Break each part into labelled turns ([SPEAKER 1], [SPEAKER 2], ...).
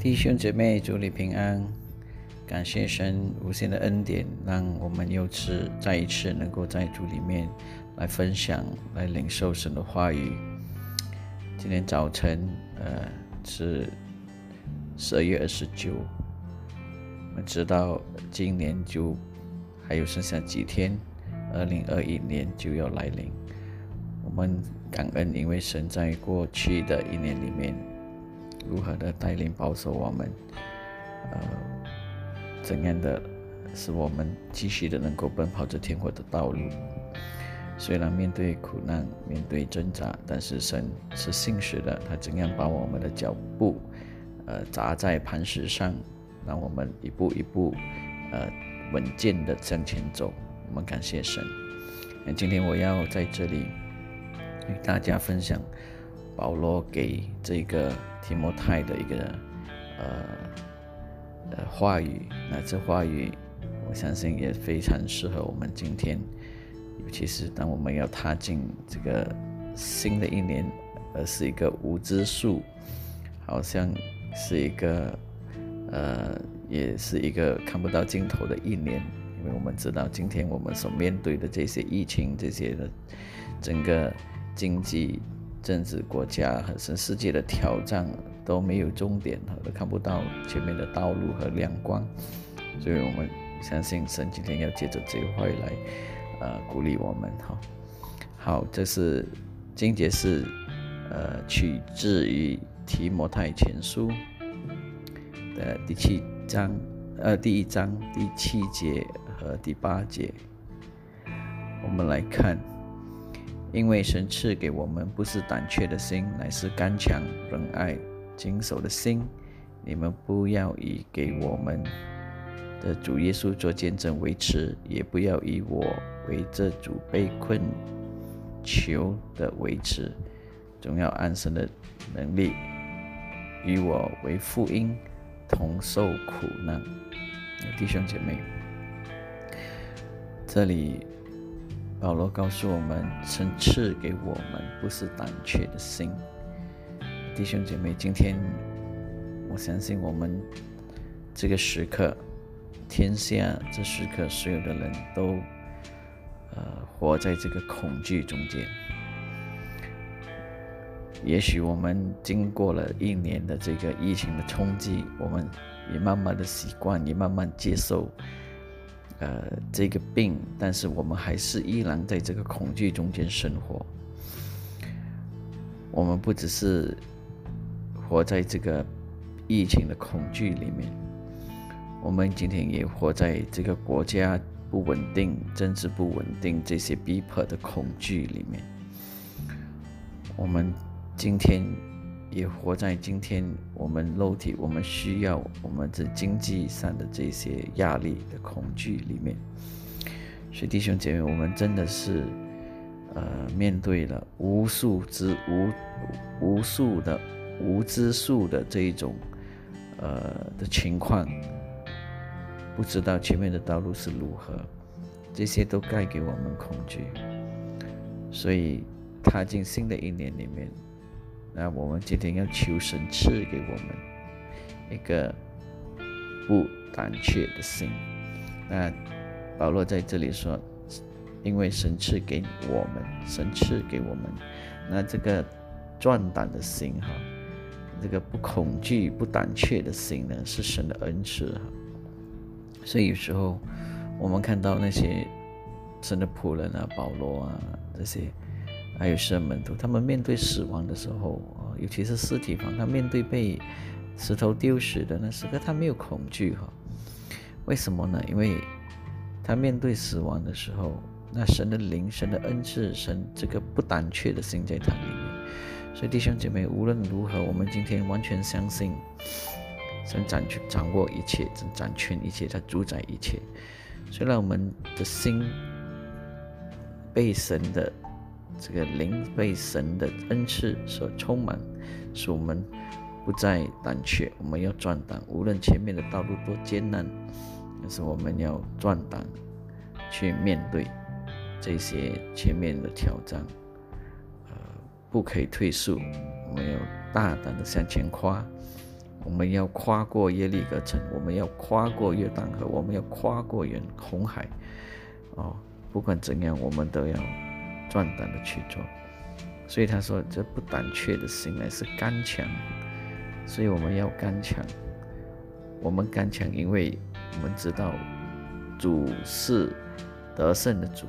[SPEAKER 1] 弟兄姐妹，祝你平安！感谢神无限的恩典，让我们又次再一次能够在主里面来分享、来领受神的话语。今天早晨，呃，是十二月二十九。我们知道今年就还有剩下几天，二零二一年就要来临。我们感恩，因为神在过去的一年里面。如何的带领保守我们？呃，怎样的使我们继续的能够奔跑着天国的道路？虽然面对苦难，面对挣扎，但是神是信实的。他怎样把我们的脚步，呃，砸在磐石上，让我们一步一步，呃，稳健的向前走。我们感谢神。那今天我要在这里与大家分享。保罗给这个提摩太的一个呃呃话语，那这话语我相信也非常适合我们今天，尤其是当我们要踏进这个新的一年，而是一个无知数，好像是一个呃也是一个看不到尽头的一年，因为我们知道今天我们所面对的这些疫情，这些的整个经济。政治、国家和全世界的挑战都没有终点，都看不到前面的道路和亮光，所以我们相信神今天要借着这个话语来，呃，鼓励我们。哈，好，这是经节是，呃，取自于提摩太前书的第七章，呃，第一章第七节和第八节，我们来看。因为神赐给我们不是胆怯的心，乃是刚强、仁爱、谨守的心。你们不要以给我们的主耶稣做见证为耻，也不要以我为这主被困求的为耻，总要按神的能力与我为福音同受苦难。弟兄姐妹，这里。保罗告诉我们：神赐给我们不是胆怯的心。弟兄姐妹，今天我相信我们这个时刻，天下这时刻，所有的人都呃活在这个恐惧中间。也许我们经过了一年的这个疫情的冲击，我们也慢慢的习惯，也慢慢接受。呃，这个病，但是我们还是依然在这个恐惧中间生活。我们不只是活在这个疫情的恐惧里面，我们今天也活在这个国家不稳定、政治不稳定这些逼迫的恐惧里面。我们今天。也活在今天我们肉体，我们需要我们这经济上的这些压力的恐惧里面，所以弟兄姐妹，我们真的是呃面对了无数之无无数的无知数的这一种呃的情况，不知道前面的道路是如何，这些都带给我们恐惧，所以踏进新的一年里面。那我们今天要求神赐给我们一个不胆怯的心。那保罗在这里说，因为神赐给我们，神赐给我们，那这个壮胆的心哈，这个不恐惧、不胆怯的心呢，是神的恩赐哈。所以有时候我们看到那些神的仆人啊，保罗啊这些。还有圣门徒，他们面对死亡的时候啊，尤其是尸体房，他面对被石头丢死的那时刻，他没有恐惧哈。为什么呢？因为他面对死亡的时候，那神的灵、神的恩赐、神这个不胆怯的心在他里面。所以弟兄姐妹，无论如何，我们今天完全相信神掌权、掌握一切，掌掌权一切，他主宰一切。虽然我们的心被神的。这个灵被神的恩赐所充满，使我们不再胆怯。我们要壮胆，无论前面的道路多艰难，但是我们要壮胆去面对这些前面的挑战。呃，不可以退缩，我们要大胆的向前跨，我们要跨过耶利哥城，我们要跨过约旦河，我们要跨过远红海。哦，不管怎样，我们都要壮胆的去做。所以他说：“这不胆怯的心乃是刚强。”所以我们要刚强。我们刚强，因为我们知道主是得胜的主。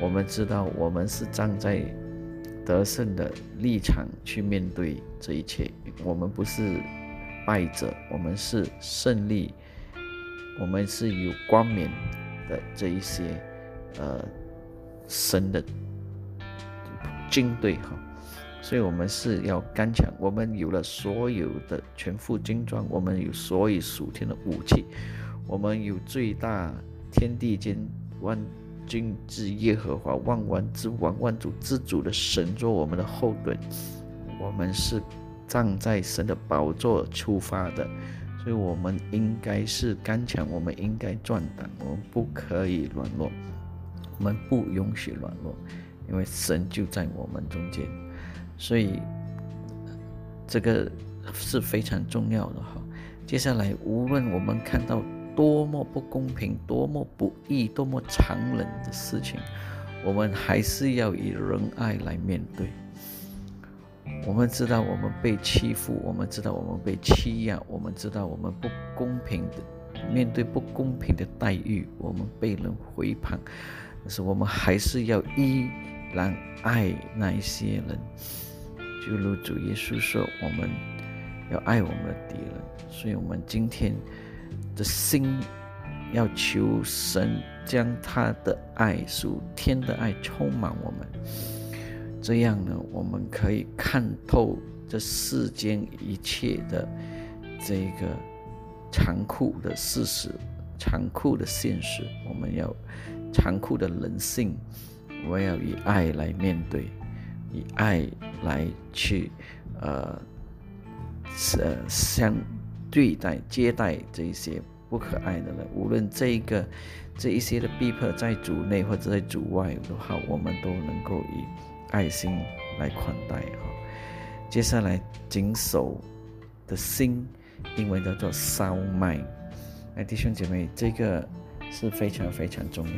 [SPEAKER 1] 我们知道我们是站在得胜的立场去面对这一切。我们不是败者，我们是胜利。我们是有光明的这一些呃神的。军队哈，所以我们是要刚强。我们有了所有的全副军装，我们有所有属天的武器，我们有最大天地间万军之耶和华万王之王万主之主的神做我们的后盾。我们是站在神的宝座出发的，所以我们应该是刚强，我们应该壮胆，我们不可以软弱，我们不允许软弱。因为神就在我们中间，所以这个是非常重要的哈。接下来，无论我们看到多么不公平、多么不义、多么残忍的事情，我们还是要以仁爱来面对。我们知道我们被欺负，我们知道我们被欺压，我们知道我们不公平的面对不公平的待遇，我们被人回叛，但是我们还是要依。然爱那一些人，就如主耶稣说：“我们要爱我们的敌人。”所以，我们今天的心要求神将他的爱、属天的爱充满我们。这样呢，我们可以看透这世间一切的这个残酷的事实、残酷的现实。我们要残酷的人性。我要以爱来面对，以爱来去，呃，呃，相对待、接待这一些不可爱的人。无论这一个、这一些的逼迫在主内或者在主外的话，我们都能够以爱心来款待哈。接下来，谨守的心，英文叫做 sound mind。哎，弟兄姐妹，这个是非常非常重要。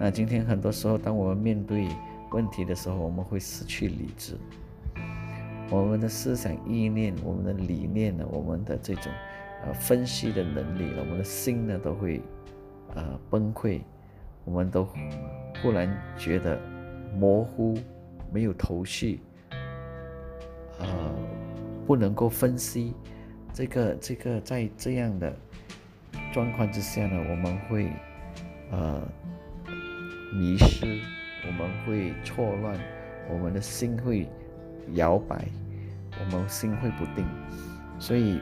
[SPEAKER 1] 那今天很多时候，当我们面对问题的时候，我们会失去理智，我们的思想意念、我们的理念呢，我们的这种呃分析的能力，我们的心呢都会呃崩溃，我们都忽然觉得模糊，没有头绪，呃，不能够分析。这个这个在这样的状况之下呢，我们会呃。迷失，我们会错乱，我们的心会摇摆，我们心会不定，所以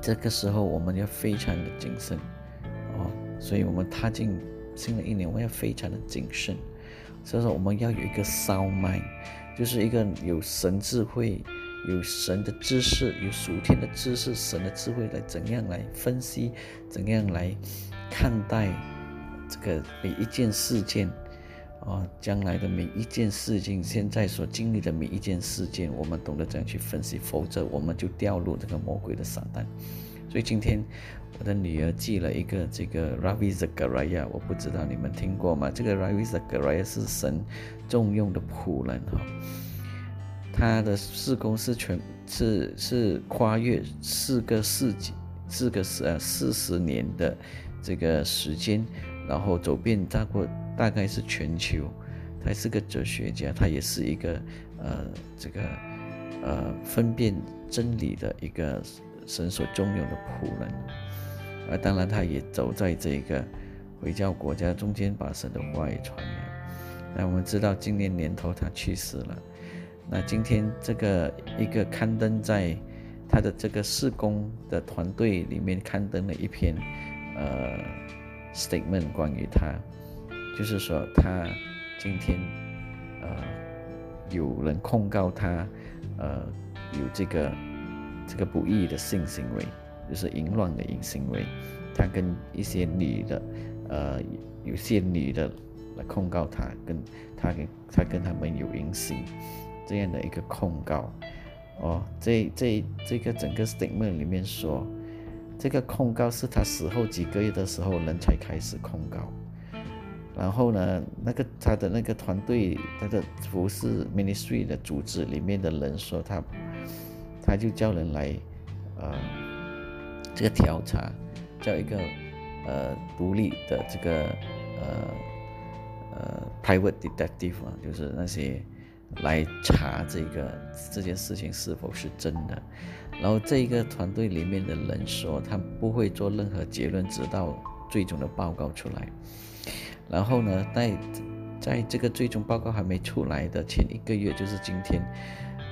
[SPEAKER 1] 这个时候我们要非常的谨慎哦。所以我们踏进新的一年，我们要非常的谨慎。所以说，我们要有一个 sound mind，就是一个有神智慧、有神的知识、有属天的知识、神的智慧来怎样来分析，怎样来看待。这个每一件事件，啊，将来的每一件事情，现在所经历的每一件事件，我们懂得怎样去分析，否则我们就掉入这个魔鬼的撒旦。所以今天我的女儿寄了一个这个 Ravi Zachariah，我不知道你们听过吗？这个 Ravi Zachariah 是神重用的仆人哈，他的四宫是全是是跨越四个世纪，四个呃四十年的这个时间。然后走遍大过大概是全球，他是个哲学家，他也是一个呃这个呃分辨真理的一个神所重用的仆人，而当然他也走在这个回教国家中间，把神的话语传扬。那我们知道今年年头他去世了，那今天这个一个刊登在他的这个事工的团队里面刊登了一篇呃。statement 关于他，就是说他今天呃有人控告他呃有这个这个不义的性行为，就是淫乱的淫行为，他跟一些女的呃有些女的来控告他，跟他跟他跟他们有淫行这样的一个控告，哦，这这这个整个 statement 里面说，这个控告是他死后几个月的时候人才开始控告，然后呢，那个他的那个团队，他的服饰 ministry 的组织里面的人说他，他就叫人来，呃，这个调查，叫一个呃独立的这个呃呃 private detective 啊，就是那些。来查这个这件事情是否是真的，然后这一个团队里面的人说，他不会做任何结论，直到最终的报告出来。然后呢，在在这个最终报告还没出来的前一个月，就是今天，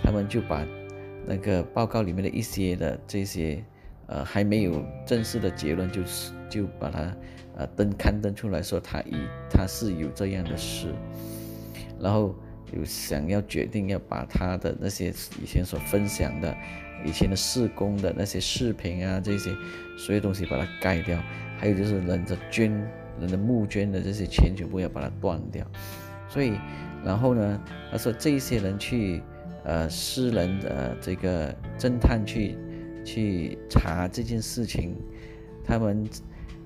[SPEAKER 1] 他们就把那个报告里面的一些的这些呃还没有正式的结论，就是就把它呃登刊登出来说，他已他是有这样的事，然后。有想要决定要把他的那些以前所分享的、以前的施工的那些视频啊，这些所有东西把它盖掉，还有就是人的捐、人的募捐的这些钱全部要把它断掉。所以，然后呢，他说这些人去呃私人的这个侦探去去查这件事情，他们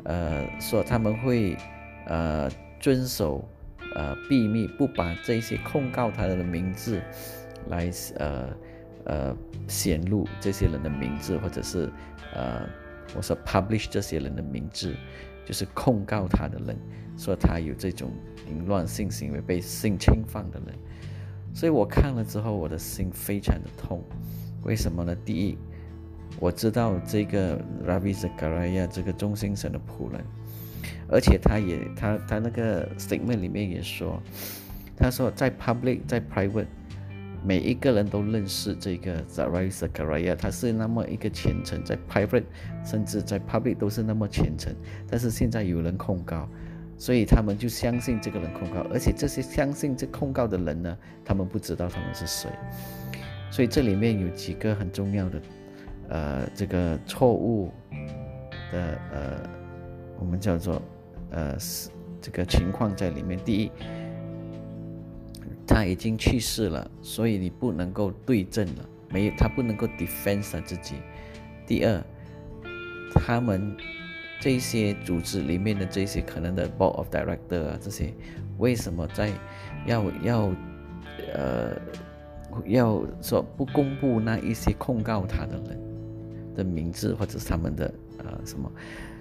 [SPEAKER 1] 呃说他们会呃遵守。呃，秘密不把这些控告他的名字来呃呃显露这些人的名字，或者是呃我说 publish 这些人的名字，就是控告他的人，说他有这种淫乱性行为被性侵犯的人，所以我看了之后，我的心非常的痛。为什么呢？第一，我知道这个 Ravi Zakaria 这个中心神的仆人。而且他也，他他那个 statement 里面也说，他说在 public 在 private，每一个人都认识这个 Zarai Zakaria，他是那么一个虔诚，在 private 甚至在 public 都是那么虔诚，但是现在有人控告，所以他们就相信这个人控告，而且这些相信这控告的人呢，他们不知道他们是谁，所以这里面有几个很重要的，呃，这个错误的呃，我们叫做。呃，是这个情况在里面。第一，他已经去世了，所以你不能够对证了，没有他不能够 defend 他自己。第二，他们这些组织里面的这些可能的 board of director 啊，这些为什么在要要呃要说不公布那一些控告他的人的名字或者是他们的呃什么？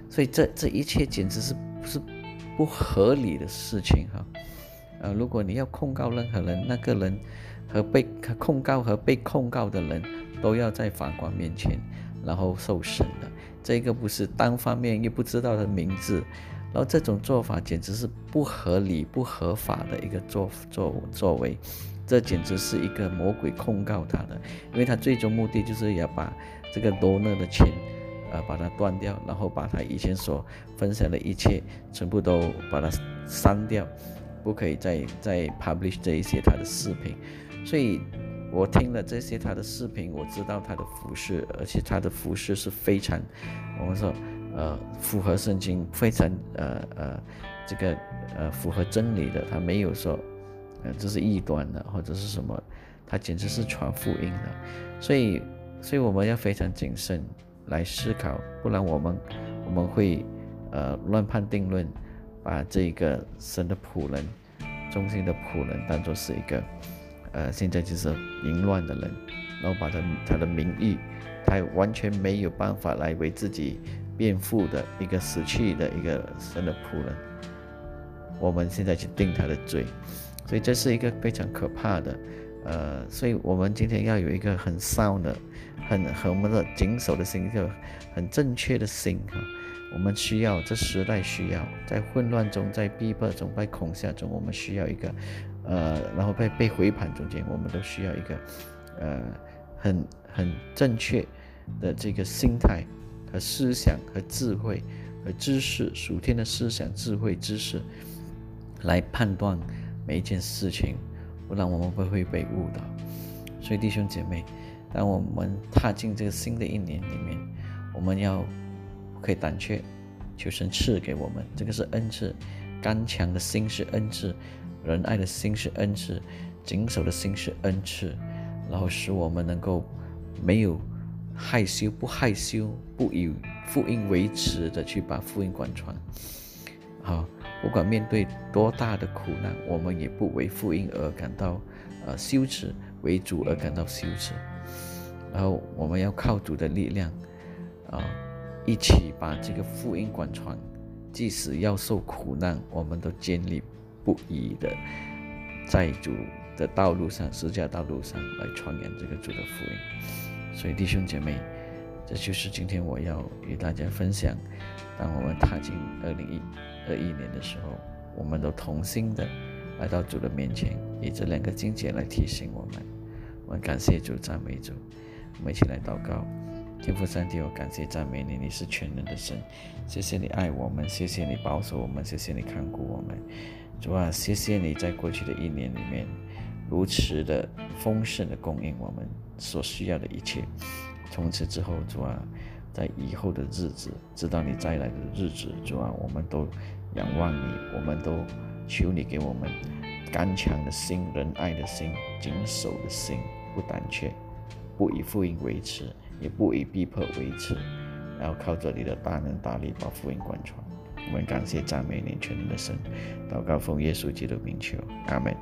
[SPEAKER 1] 所以这这一切简直是。是不合理的事情哈，呃，如果你要控告任何人，那个人和被控告和被控告的人都要在法官面前，然后受审的，这个不是单方面又不知道的名字，然后这种做法简直是不合理、不合法的一个作作作为，这简直是一个魔鬼控告他的，因为他最终目的就是要把这个多纳的钱。呃，把它断掉，然后把他以前所分享的一切全部都把它删掉，不可以再再 publish 这一些他的视频。所以，我听了这些他的视频，我知道他的服饰，而且他的服饰是非常，我们说，呃，符合圣经，非常呃呃这个呃符合真理的，他没有说，呃这是异端的或者是什么，他简直是传福音的。所以，所以我们要非常谨慎。来思考，不然我们我们会呃乱判定论，把这个神的仆人、中心的仆人当做是一个呃现在就是淫乱的人，然后把他他的名誉，他完全没有办法来为自己辩护的一个死去的一个神的仆人，我们现在去定他的罪，所以这是一个非常可怕的。呃，所以我们今天要有一个很骚的、很很我们的谨守的心，一个很正确的心哈。我们需要这时代需要，在混乱中，在逼迫中，在恐吓中，我们需要一个呃，然后被被回盘中间，我们都需要一个呃很很正确的这个心态和思想和智慧和知识，属天的思想、智慧、知识来判断每一件事情。不然我们不会被误导。所以弟兄姐妹，当我们踏进这个新的一年里面，我们要可以胆怯，求神赐给我们，这个是恩赐。刚强的心是恩赐，仁爱的心是恩赐，谨守的心是恩赐，然后使我们能够没有害羞，不害羞，不以福音为耻的去把福音广传。好，不管面对多大的苦难，我们也不为福音而感到呃羞耻，为主而感到羞耻。然后我们要靠主的力量，啊，一起把这个福音广传。即使要受苦难，我们都坚立不移的在主的道路上、十架道路上来传扬这个主的福音。所以弟兄姐妹，这就是今天我要与大家分享。当我们踏进二零一二一年的时候，我们都同心的来到主的面前，以这两个境界来提醒我们。我们感谢主，赞美主。我们一起来祷告。天父上帝，我感谢赞美你，你是全能的神。谢谢你爱我们，谢谢你保守我们，谢谢你看顾我们。主啊，谢谢你在过去的一年里面如此的丰盛的供应我们所需要的一切。从此之后，主啊，在以后的日子，直到你再来的日子，主啊，我们都仰望你，我们都求你给我们刚强的心、仁爱的心、谨守的心，不胆怯，不以福音为耻。也不以逼迫为耻，然后靠着你的大能大力把福音贯穿。我们感谢赞美你全能的神，祷告奉耶稣基督名求，阿门。